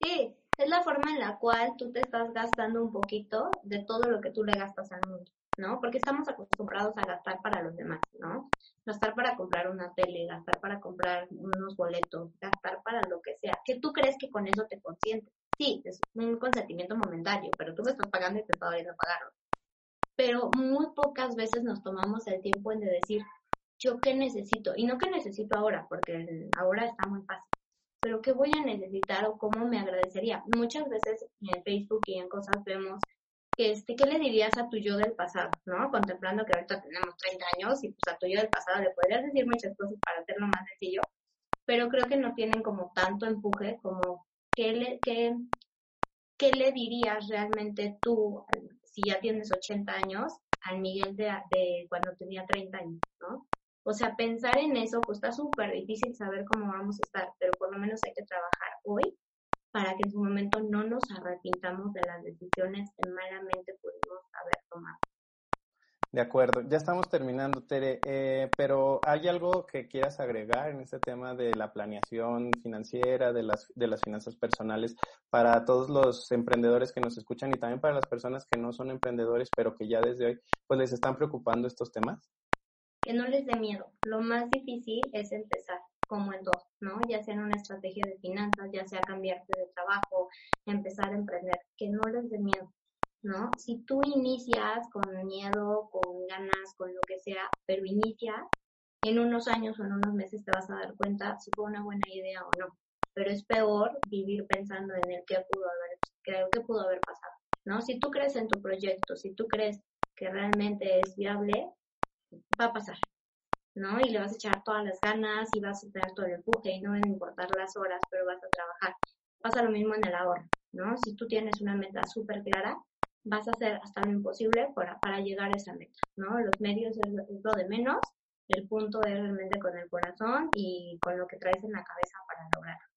Sí, es la forma en la cual tú te estás gastando un poquito de todo lo que tú le gastas al mundo. ¿No? Porque estamos acostumbrados a gastar para los demás, ¿no? Gastar para comprar una tele, gastar para comprar unos boletos, gastar para lo que sea. ¿Qué tú crees que con eso te consiente? Sí, es un consentimiento momentáneo, pero tú me estás pagando y te estás a pagarlo. Pero muy pocas veces nos tomamos el tiempo de decir, ¿yo qué necesito? Y no qué necesito ahora, porque ahora está muy fácil. Pero ¿qué voy a necesitar o cómo me agradecería? Muchas veces en Facebook y en cosas vemos este, ¿qué le dirías a tu yo del pasado, no? Contemplando que ahorita tenemos 30 años y pues a tu yo del pasado le podrías decir muchas cosas para hacerlo más sencillo, pero creo que no tienen como tanto empuje como qué le, qué, qué le dirías realmente tú, si ya tienes 80 años, al Miguel de, de cuando tenía 30 años, ¿no? O sea, pensar en eso, pues está súper difícil saber cómo vamos a estar, pero por lo menos hay que trabajar hoy para que en su momento no nos arrepintamos de las decisiones que malamente pudimos haber tomado. De acuerdo, ya estamos terminando, Tere, eh, pero ¿hay algo que quieras agregar en este tema de la planeación financiera, de las, de las finanzas personales, para todos los emprendedores que nos escuchan y también para las personas que no son emprendedores, pero que ya desde hoy pues les están preocupando estos temas? Que no les dé miedo. Lo más difícil es empezar como en dos, ¿no? Ya sea en una estrategia de finanzas, ya sea cambiarte de trabajo, empezar a emprender, que no les dé miedo, ¿no? Si tú inicias con miedo, con ganas, con lo que sea, pero inicia, en unos años o en unos meses te vas a dar cuenta si fue una buena idea o no. Pero es peor vivir pensando en el que pudo haber, creo que pudo haber pasado, ¿no? Si tú crees en tu proyecto, si tú crees que realmente es viable, va a pasar, ¿no? Y le vas a echar todas las ganas y vas a tener todo el empuje y no van a importar las horas, pero vas a trabajar. Pasa lo mismo en el ahorro, ¿no? Si tú tienes una meta súper clara, vas a hacer hasta lo imposible para, para llegar a esa meta, ¿no? Los medios es, lo de menos, el punto es realmente con el corazón y con lo que traes en la cabeza para lograrlo.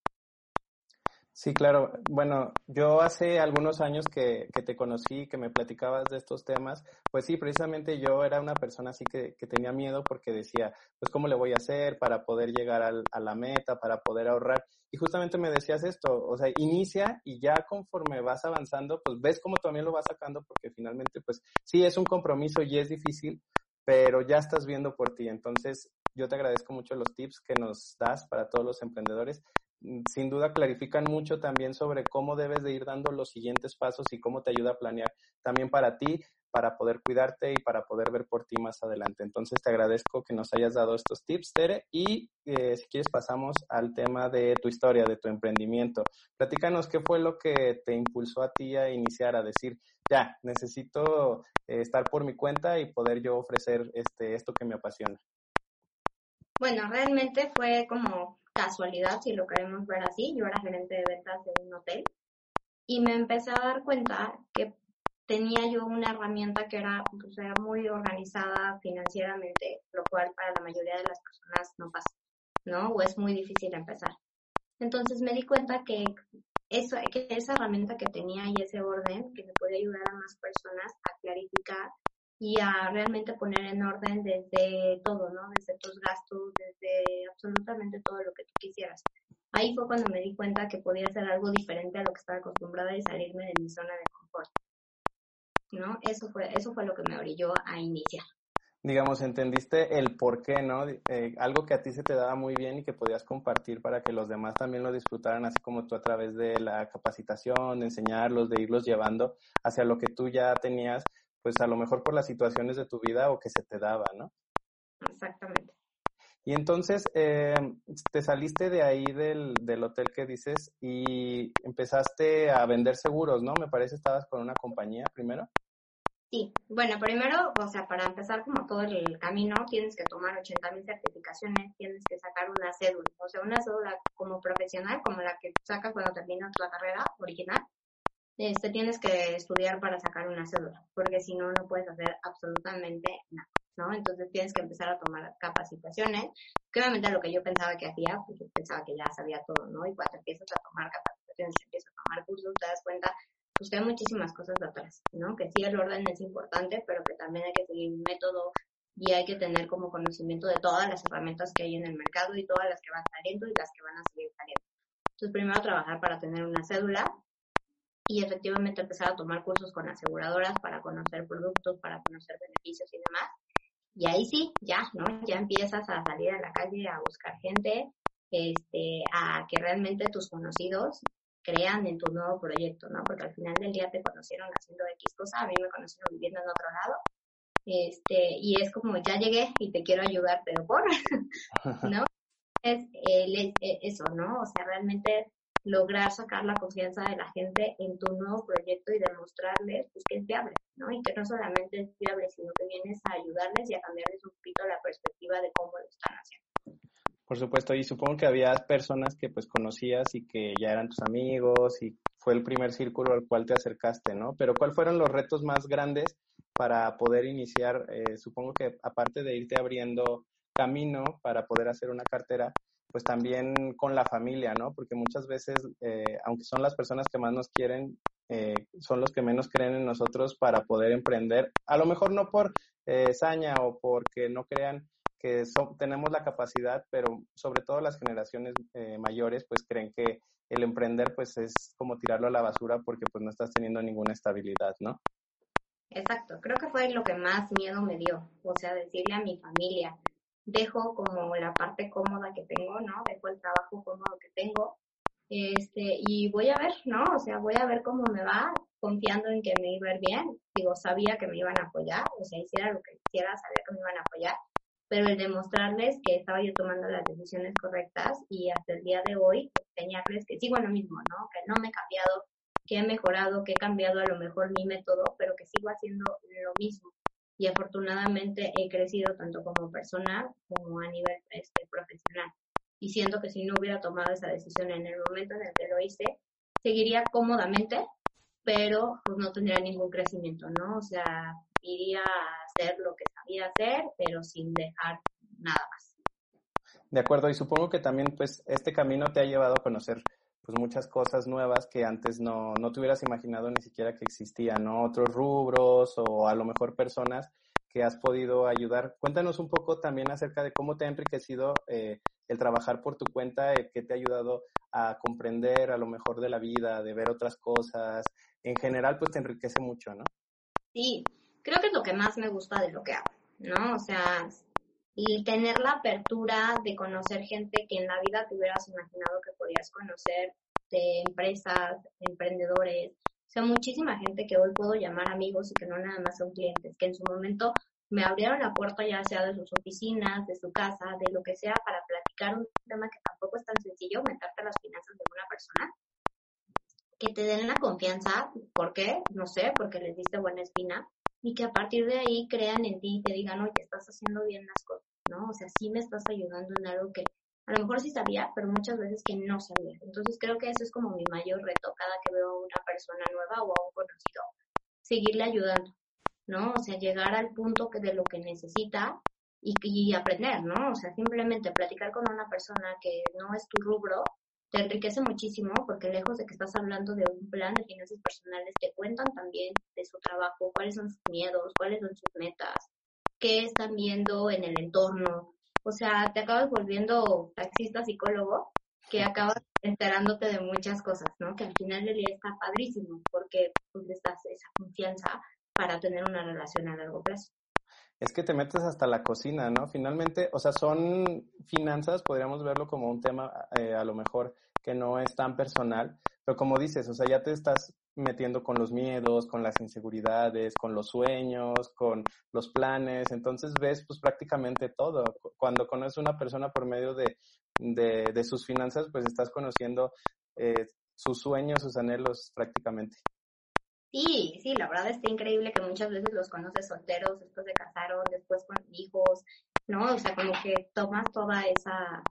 Sí, claro. Bueno, yo hace algunos años que, que, te conocí, que me platicabas de estos temas, pues sí, precisamente yo era una persona así que, que tenía miedo porque decía, pues cómo le voy a hacer para poder llegar al, a la meta, para poder ahorrar. Y justamente me decías esto, o sea, inicia y ya conforme vas avanzando, pues ves cómo también lo vas sacando porque finalmente, pues sí, es un compromiso y es difícil, pero ya estás viendo por ti. Entonces, yo te agradezco mucho los tips que nos das para todos los emprendedores sin duda clarifican mucho también sobre cómo debes de ir dando los siguientes pasos y cómo te ayuda a planear también para ti, para poder cuidarte y para poder ver por ti más adelante. Entonces te agradezco que nos hayas dado estos tips, Tere, y eh, si quieres pasamos al tema de tu historia, de tu emprendimiento. Platícanos qué fue lo que te impulsó a ti a iniciar, a decir, ya, necesito eh, estar por mi cuenta y poder yo ofrecer este, esto que me apasiona. Bueno, realmente fue como casualidad, si lo queremos ver así. Yo era gerente de ventas de un hotel y me empecé a dar cuenta que tenía yo una herramienta que era, pues, era muy organizada financieramente, lo cual para la mayoría de las personas no pasa, ¿no? O es muy difícil empezar. Entonces me di cuenta que, eso, que esa herramienta que tenía y ese orden que me puede ayudar a más personas a clarificar y a realmente poner en orden desde todo, ¿no? Desde tus gastos, desde absolutamente todo lo que tú quisieras. Ahí fue cuando me di cuenta que podía hacer algo diferente a lo que estaba acostumbrada y salirme de mi zona de confort. ¿No? Eso fue, eso fue lo que me orilló a iniciar. Digamos, entendiste el por qué, ¿no? Eh, algo que a ti se te daba muy bien y que podías compartir para que los demás también lo disfrutaran, así como tú a través de la capacitación, de enseñarlos, de irlos llevando hacia lo que tú ya tenías pues a lo mejor por las situaciones de tu vida o que se te daba, ¿no? Exactamente. Y entonces eh, te saliste de ahí del, del, hotel que dices y empezaste a vender seguros, ¿no? Me parece estabas con una compañía primero. Sí, bueno, primero, o sea, para empezar como todo el camino, tienes que tomar 80 mil certificaciones, tienes que sacar una cédula, o sea, una cédula como profesional, como la que sacas cuando terminas tu carrera original, este, tienes que estudiar para sacar una cédula, porque si no, no puedes hacer absolutamente nada, ¿no? Entonces tienes que empezar a tomar capacitaciones, que obviamente lo que yo pensaba que hacía, pues yo pensaba que ya sabía todo, ¿no? Y cuando empiezas a tomar capacitaciones, empiezas a tomar cursos, te das cuenta pues que hay muchísimas cosas atrás, ¿no? Que sí el orden es importante, pero que también hay que seguir un método y hay que tener como conocimiento de todas las herramientas que hay en el mercado y todas las que van saliendo y las que van a seguir saliendo. Entonces, primero trabajar para tener una cédula, y efectivamente empezar a tomar cursos con aseguradoras para conocer productos, para conocer beneficios y demás. Y ahí sí, ya, ¿no? Ya empiezas a salir a la calle a buscar gente, este, a que realmente tus conocidos crean en tu nuevo proyecto, ¿no? Porque al final del día te conocieron haciendo X cosa, a mí me conocieron viviendo en otro lado, este, y es como, ya llegué y te quiero ayudar, pero por, [laughs] ¿no? [laughs] Es, eh, eso, ¿no? O sea, realmente lograr sacar la confianza de la gente en tu nuevo proyecto y demostrarles pues, que es viable, ¿no? Y que no solamente es viable, sino que vienes a ayudarles y a cambiarles un poquito la perspectiva de cómo lo están haciendo. Por supuesto, y supongo que había personas que pues conocías y que ya eran tus amigos y fue el primer círculo al cual te acercaste, ¿no? Pero ¿cuáles fueron los retos más grandes para poder iniciar? Eh, supongo que aparte de irte abriendo camino para poder hacer una cartera, pues también con la familia, ¿no? Porque muchas veces, eh, aunque son las personas que más nos quieren, eh, son los que menos creen en nosotros para poder emprender. A lo mejor no por eh, saña o porque no crean que tenemos la capacidad, pero sobre todo las generaciones mayores, pues creen que el emprender, pues es como tirarlo a la basura porque pues no estás teniendo ninguna estabilidad, ¿no? Exacto, creo que fue lo que más miedo me dio, o sea, decirle a mi familia, dejo como la parte cómoda que tengo, ¿no? Dejo el trabajo cómodo que tengo, este, y voy a ver, ¿no? O sea, voy a ver cómo me va, confiando en que me iba a ir bien. Digo, sabía que me iban a apoyar, o sea, hiciera lo que quisiera, sabía que me iban a apoyar, pero el demostrarles que estaba yo tomando las decisiones correctas y hasta el día de hoy enseñarles que sigo lo mismo, ¿no? Que no me he cambiado, que he mejorado, que he cambiado a lo mejor mi método, pero que sigo haciendo lo mismo y afortunadamente he crecido tanto como persona como a nivel este, profesional. Y siento que si no hubiera tomado esa decisión en el momento en el que lo hice, seguiría cómodamente pero pues no tendría ningún crecimiento, ¿no? O sea, iría a hacer lo que sabía hacer, pero sin dejar nada más. De acuerdo, y supongo que también pues este camino te ha llevado a conocer pues muchas cosas nuevas que antes no, no te hubieras imaginado ni siquiera que existían, ¿no? Otros rubros o a lo mejor personas que has podido ayudar. Cuéntanos un poco también acerca de cómo te ha enriquecido eh, el trabajar por tu cuenta, eh, que te ha ayudado a comprender a lo mejor de la vida, de ver otras cosas. En general, pues te enriquece mucho, ¿no? Sí, creo que es lo que más me gusta de lo que hago, ¿no? O sea, y tener la apertura de conocer gente que en la vida te hubieras imaginado que podías conocer, de empresas, emprendedores, o sea, muchísima gente que hoy puedo llamar amigos y que no nada más son clientes, que en su momento me abrieron la puerta ya sea de sus oficinas, de su casa, de lo que sea, para platicar un tema que tampoco es tan sencillo, meterte a las finanzas de una persona, que te den la confianza, ¿por qué? No sé, porque les diste buena espina, y que a partir de ahí crean en ti y te digan, oye, estás haciendo bien las cosas, ¿no? O sea, sí me estás ayudando en algo que a lo mejor sí sabía, pero muchas veces que no sabía. Entonces creo que ese es como mi mayor reto cada que veo a una persona nueva o a un conocido, seguirle ayudando, ¿no? O sea, llegar al punto que de lo que necesita y, y aprender, ¿no? O sea, simplemente platicar con una persona que no es tu rubro te enriquece muchísimo porque lejos de que estás hablando de un plan de finanzas personales, te cuentan también de su trabajo, cuáles son sus miedos, cuáles son sus metas, qué están viendo en el entorno. O sea, te acabas volviendo taxista psicólogo que acabas enterándote de muchas cosas, ¿no? Que al final del día está padrísimo porque pues, les das esa confianza para tener una relación a largo plazo es que te metes hasta la cocina, ¿no? Finalmente, o sea, son finanzas, podríamos verlo como un tema eh, a lo mejor que no es tan personal, pero como dices, o sea, ya te estás metiendo con los miedos, con las inseguridades, con los sueños, con los planes, entonces ves pues prácticamente todo. Cuando conoces a una persona por medio de, de, sus finanzas, pues estás conociendo eh, sus sueños, sus anhelos prácticamente. Sí, sí, la verdad está increíble que muchas veces los conoces solteros, después de casaron, después con hijos, ¿no? O sea, como que tomas toda esa,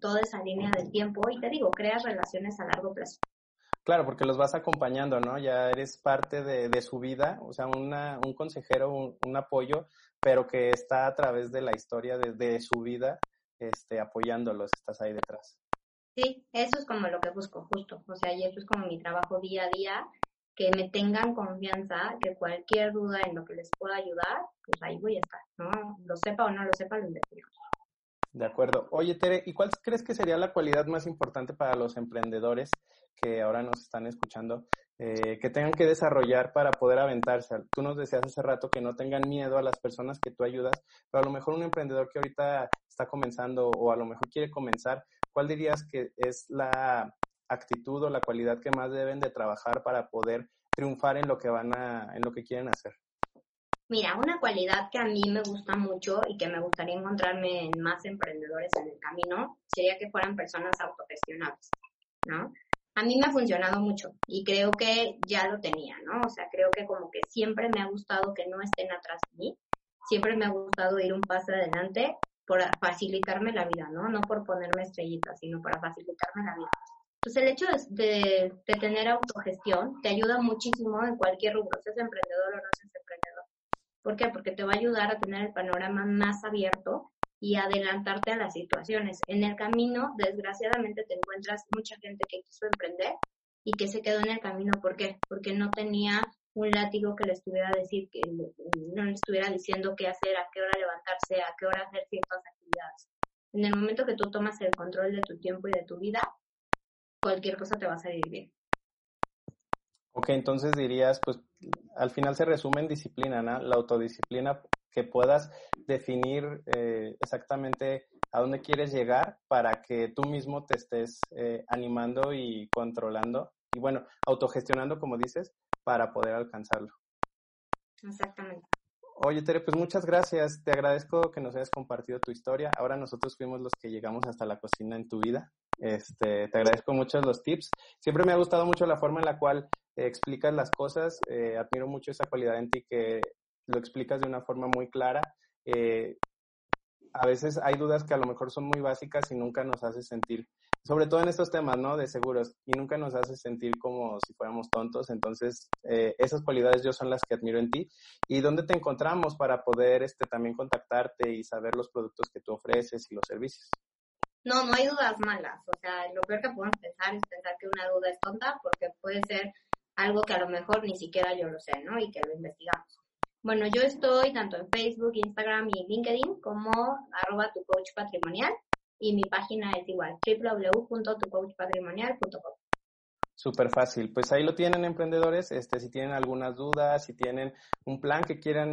toda esa línea del tiempo y te digo, creas relaciones a largo plazo. Claro, porque los vas acompañando, ¿no? Ya eres parte de, su vida, o sea, una, un consejero, un, apoyo, pero que está a través de la historia de, su vida, este, apoyándolos, estás ahí detrás. Sí, eso es como lo que busco, justo. O sea, y eso es como mi trabajo día a día que me tengan confianza, que cualquier duda en lo que les pueda ayudar, pues ahí voy a estar, ¿no? Lo sepa o no lo sepa, lo investigo. De acuerdo. Oye, Tere, ¿y cuál crees que sería la cualidad más importante para los emprendedores que ahora nos están escuchando, eh, que tengan que desarrollar para poder aventarse? Tú nos decías hace rato que no tengan miedo a las personas que tú ayudas, pero a lo mejor un emprendedor que ahorita está comenzando o a lo mejor quiere comenzar, ¿cuál dirías que es la actitud o la cualidad que más deben de trabajar para poder triunfar en lo que van a, en lo que quieren hacer? Mira, una cualidad que a mí me gusta mucho y que me gustaría encontrarme en más emprendedores en el camino sería que fueran personas autogestionables, ¿no? A mí me ha funcionado mucho y creo que ya lo tenía, ¿no? O sea, creo que como que siempre me ha gustado que no estén atrás de mí, siempre me ha gustado ir un paso adelante por facilitarme la vida, ¿no? No por ponerme estrellitas, sino para facilitarme la vida. Pues el hecho de, tener autogestión te ayuda muchísimo en cualquier rubro, seas emprendedor o no seas. ¿Por qué? Porque te va a ayudar a tener el panorama más abierto y adelantarte a las situaciones. En el camino, desgraciadamente, te encuentras mucha gente que quiso emprender y que se quedó en el camino. ¿Por qué? Porque no tenía un látigo que le estuviera decir que no le estuviera diciendo qué hacer, a qué hora levantarse, a qué hora hacer ciertas actividades. En el momento que tú tomas el control de tu tiempo y de tu vida, cualquier cosa te va a salir bien. Ok, entonces dirías, pues al final se resume en disciplina, ¿no? La autodisciplina, que puedas definir eh, exactamente a dónde quieres llegar para que tú mismo te estés eh, animando y controlando y bueno, autogestionando, como dices, para poder alcanzarlo. Exactamente. Oye, Tere, pues muchas gracias. Te agradezco que nos hayas compartido tu historia. Ahora nosotros fuimos los que llegamos hasta la cocina en tu vida. Este, te agradezco mucho los tips. Siempre me ha gustado mucho la forma en la cual explicas las cosas. Eh, admiro mucho esa cualidad en ti que lo explicas de una forma muy clara. Eh, a veces hay dudas que a lo mejor son muy básicas y nunca nos hace sentir sobre todo en estos temas, ¿no? De seguros, y nunca nos hace sentir como si fuéramos tontos. Entonces, eh, esas cualidades yo son las que admiro en ti. ¿Y dónde te encontramos para poder este, también contactarte y saber los productos que tú ofreces y los servicios? No, no hay dudas malas. O sea, lo peor que podemos pensar es pensar que una duda es tonta porque puede ser algo que a lo mejor ni siquiera yo lo sé, ¿no? Y que lo investigamos. Bueno, yo estoy tanto en Facebook, Instagram y LinkedIn como arroba tu coach patrimonial y mi página es igual, www.tucoachpatrimonial.com. Súper fácil. Pues ahí lo tienen emprendedores. Este, si tienen algunas dudas, si tienen un plan que quieran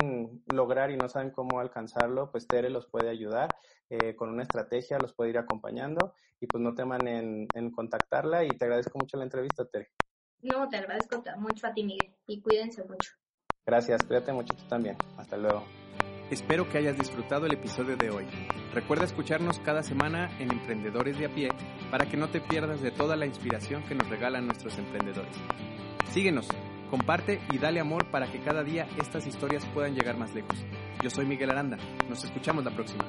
lograr y no saben cómo alcanzarlo, pues Tere los puede ayudar eh, con una estrategia, los puede ir acompañando y pues no teman en, en contactarla y te agradezco mucho la entrevista, Tere. No, te agradezco mucho a ti, Miguel, y cuídense mucho. Gracias, cuídate mucho tú también. Hasta luego. Espero que hayas disfrutado el episodio de hoy. Recuerda escucharnos cada semana en Emprendedores de a pie para que no te pierdas de toda la inspiración que nos regalan nuestros emprendedores. Síguenos, comparte y dale amor para que cada día estas historias puedan llegar más lejos. Yo soy Miguel Aranda. Nos escuchamos la próxima.